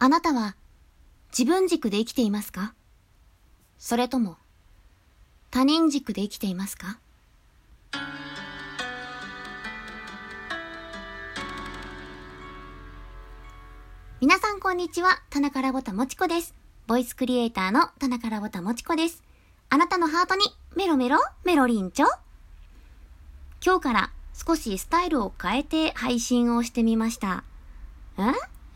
あなたは自分軸で生きていますか？それとも他人軸で生きていますか？皆さんこんにちは、田中らぼたもちこです。ボイスクリエイターの田中らぼたもちこです。あなたのハートにメロメロメロリンチョ今日から少しスタイルを変えて配信をしてみました。ん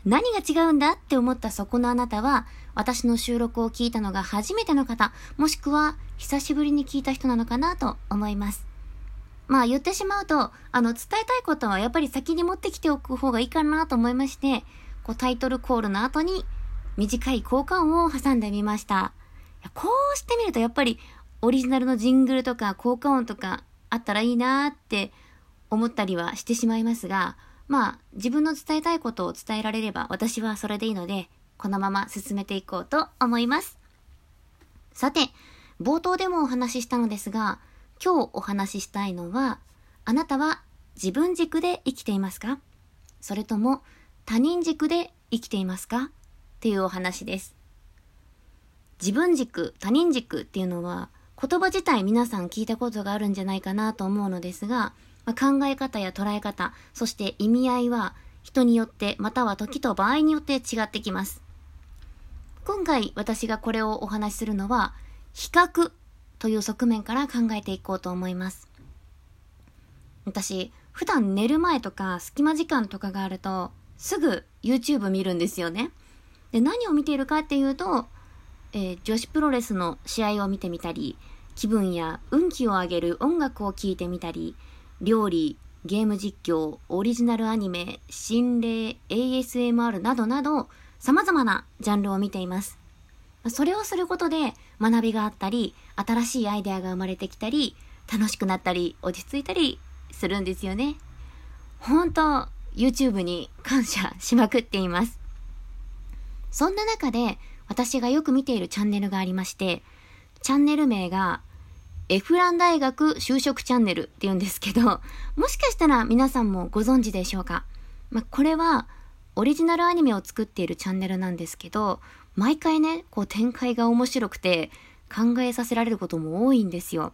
何が違うんだって思ったそこのあなたは、私の収録を聞いたのが初めての方、もしくは久しぶりに聞いた人なのかなと思います。まあ言ってしまうと、あの伝えたいことはやっぱり先に持ってきておく方がいいかなと思いまして、こうタイトルコールの後に短い交換音を挟んでみました。こうしてみるとやっぱりオリジナルのジングルとか効果音とかあったらいいなーって思ったりはしてしまいますが、まあ、自分の伝えたいことを伝えられれば私はそれでいいので、このまま進めていこうと思います。さて、冒頭でもお話ししたのですが、今日お話ししたいのは、あなたは自分軸で生きていますか？それとも他人軸で生きていますか？っていうお話です。自分軸、他人軸っていうのは言葉自体皆さん聞いたことがあるんじゃないかなと思うのですが、まあ、考え方や捉え方、そして意味合いは人によってまたは時と場合によって違ってきます。今回私がこれをお話しするのは、比較という側面から考えていこうと思います。私、普段寝る前とか隙間時間とかがあると、すぐ YouTube 見るんですよね。で、何を見ているかっていうと、えー、女子プロレスの試合を見てみたり、気分や運気を上げる音楽を聴いてみたり、料理、ゲーム実況、オリジナルアニメ、心霊、ASMR などなど、様々なジャンルを見ています。それをすることで学びがあったり、新しいアイデアが生まれてきたり、楽しくなったり、落ち着いたりするんですよね。本当 YouTube に感謝しまくっています。そんな中で、私がよく見ているチャンネルがありまして、チャンネル名がエフラン大学就職チャンネルって言うんですけど、もしかしたら皆さんもご存知でしょうか？まあ、これはオリジナルアニメを作っているチャンネルなんですけど、毎回ね、こう展開が面白くて考えさせられることも多いんですよ。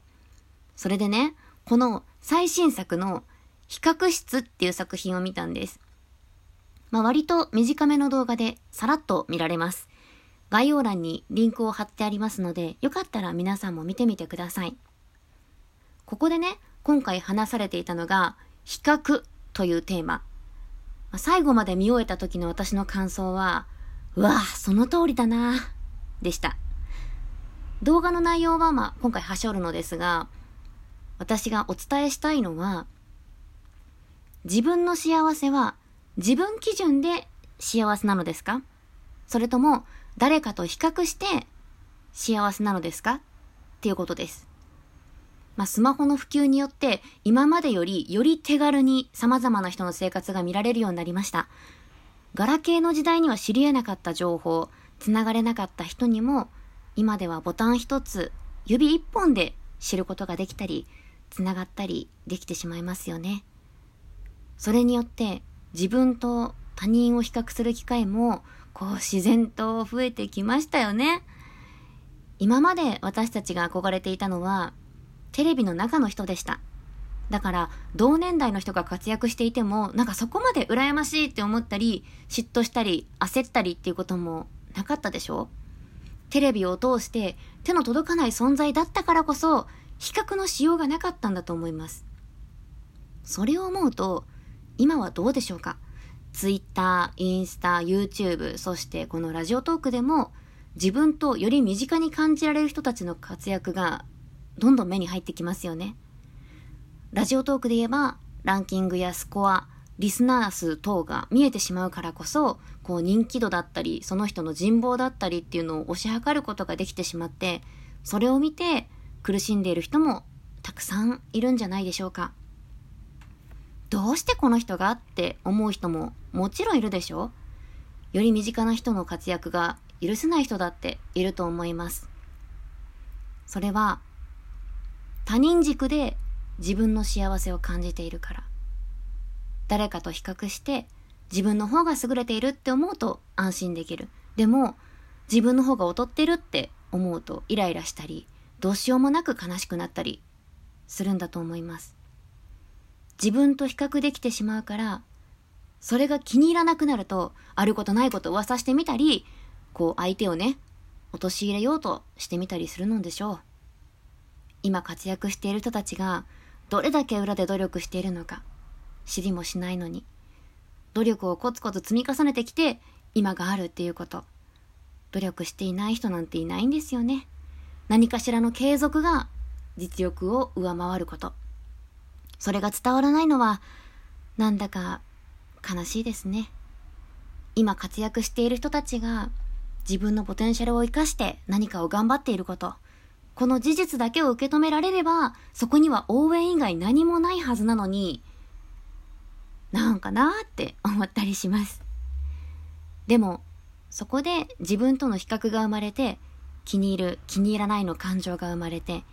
それでね、この最新作の比較室っていう作品を見たんです。まあ、割と短めの動画でさらっと見られます。概要欄にリンクを貼ってありますので、よかったら皆さんも見てみてください。ここでね、今回話されていたのが、比較というテーマ。最後まで見終えた時の私の感想は、うわぁ、その通りだなぁでした。動画の内容はまあ今回はしょるのですが、私がお伝えしたいのは、自分の幸せは自分基準で幸せなのですか？それとも誰かと比較して幸せなのですか？っていうことです。まあ、スマホの普及によって今までよりより手軽に様々な人の生活が見られるようになりました。ガラケーの時代には知り得なかった情報、つながれなかった人にも今ではボタン一つ、指一本で知ることができたり、つながったりできてしまいますよね。それによって自分と他人を比較する機会もこう自然と増えてきましたよね。今まで私たちが憧れていたのはテレビの中の人でした。だから同年代の人が活躍していてもなんかそこまで羨ましいって思ったり嫉妬したり焦ったりっていうこともなかったでしょ？テレビを通して手の届かない存在だったからこそ比較のしようがなかったんだと思います。それを思うと今はどうでしょうか？Twitter、インスタ、YouTube、そしてこのラジオトークでも自分とより身近に感じられる人たちの活躍がどんどん目に入ってきますよね。ラジオトークで言えば、ランキングやスコア、リスナー数等が見えてしまうからこそ、こう人気度だったり、その人の人望だったりっていうのを推し量ることができてしまって、それを見て苦しんでいる人もたくさんいるんじゃないでしょうか。どうしてこの人がって思う人ももちろんいるでしょ？より身近な人の活躍が許せない人だっていると思います。それは他人軸で自分の幸せを感じているから誰かと比較して自分の方が優れているって思うと安心できる。でも、自分の方が劣ってるって思うとイライラしたり、どうしようもなく悲しくなったりするんだと思います。自分と比較できてしまうから、それが気に入らなくなると、あることないこと噂してみたり、こう相手をね、陥れようとしてみたりするのでしょう。今活躍している人たちが、どれだけ裏で努力しているのか、知りもしないのに、努力をコツコツ積み重ねてきて、今があるっていうこと。努力していない人なんていないんですよね。何かしらの継続が実力を上回ること。それが伝わらないのは、なんだか悲しいですね。今活躍している人たちが自分のポテンシャルを活かして何かを頑張っていること。この事実だけを受け止められれば、そこには応援以外何もないはずなのに、なんかなーって思ったりします。でも、そこで自分との比較が生まれて、気に入る、気に入らないの感情が生まれて、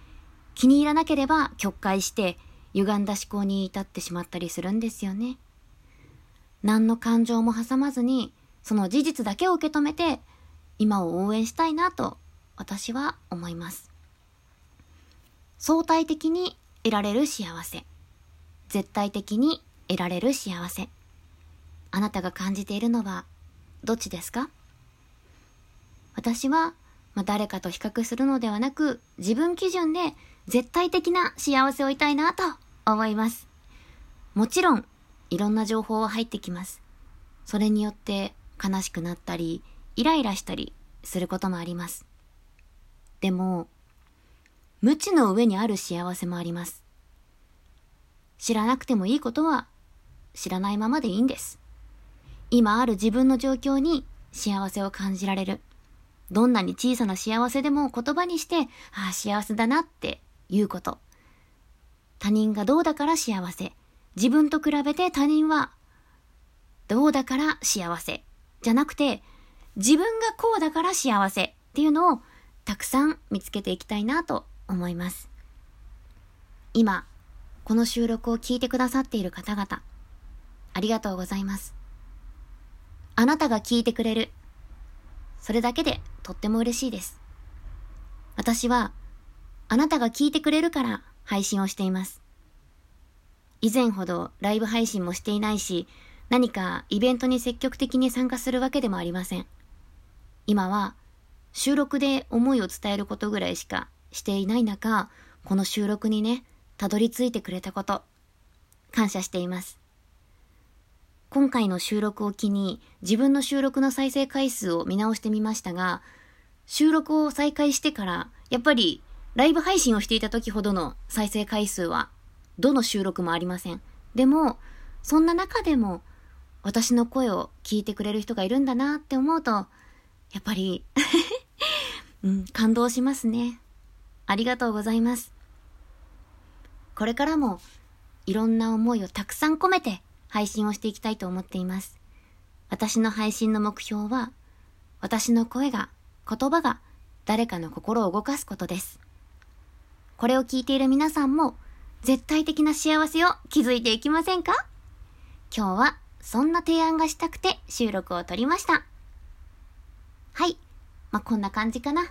気に入らなければ曲解して、歪んだ思考に至ってしまったりするんですよね。何の感情も挟まずに、その事実だけを受け止めて、今を応援したいなと、私は思います。相対的に得られる幸せ。絶対的に得られる幸せ。あなたが感じているのは、どっちですか？私は、まあ、誰かと比較するのではなく、自分基準で絶対的な幸せをいたいなと思います。もちろん、いろんな情報は入ってきます。それによって悲しくなったり、イライラしたりすることもあります。でも、無知の上にある幸せもあります。知らなくてもいいことは知らないままでいいんです。今ある自分の状況に幸せを感じられる。どんなに小さな幸せでも言葉にして、ああ、幸せだなって言うこと。他人がどうだから幸せ。自分と比べて他人はどうだから幸せ。じゃなくて、自分がこうだから幸せっていうのをたくさん見つけていきたいなと思います。今、この収録を聞いてくださっている方々、ありがとうございます。あなたが聞いてくれる。それだけでとっても嬉しいです。私は、あなたが聞いてくれるから配信をしています。以前ほどライブ配信もしていないし、何かイベントに積極的に参加するわけでもありません。今は収録で思いを伝えることぐらいしかしていない中、この収録にね、たどり着いてくれたこと、感謝しています。今回の収録を機に自分の収録の再生回数を見直してみましたが、収録を再開してから、やっぱりライブ配信をしていた時ほどの再生回数は、どの収録もありません。でも、そんな中でも、私の声を聞いてくれる人がいるんだなって思うと、やっぱり うん、感動しますね。ありがとうございます。これからも、いろんな思いをたくさん込めて、配信をしていきたいと思っています。私の配信の目標は、私の声が、言葉が誰かの心を動かすことです。これを聞いている皆さんも、絶対的な幸せを築いていきませんか？今日はそんな提案がしたくて収録を撮りました。はい。まあ、こんな感じかな。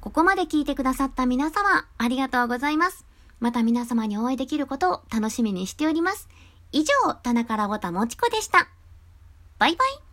ここまで聞いてくださった皆様、ありがとうございます。また皆様にお会いできることを楽しみにしております。以上、棚からぼたもちこでした。バイバイ。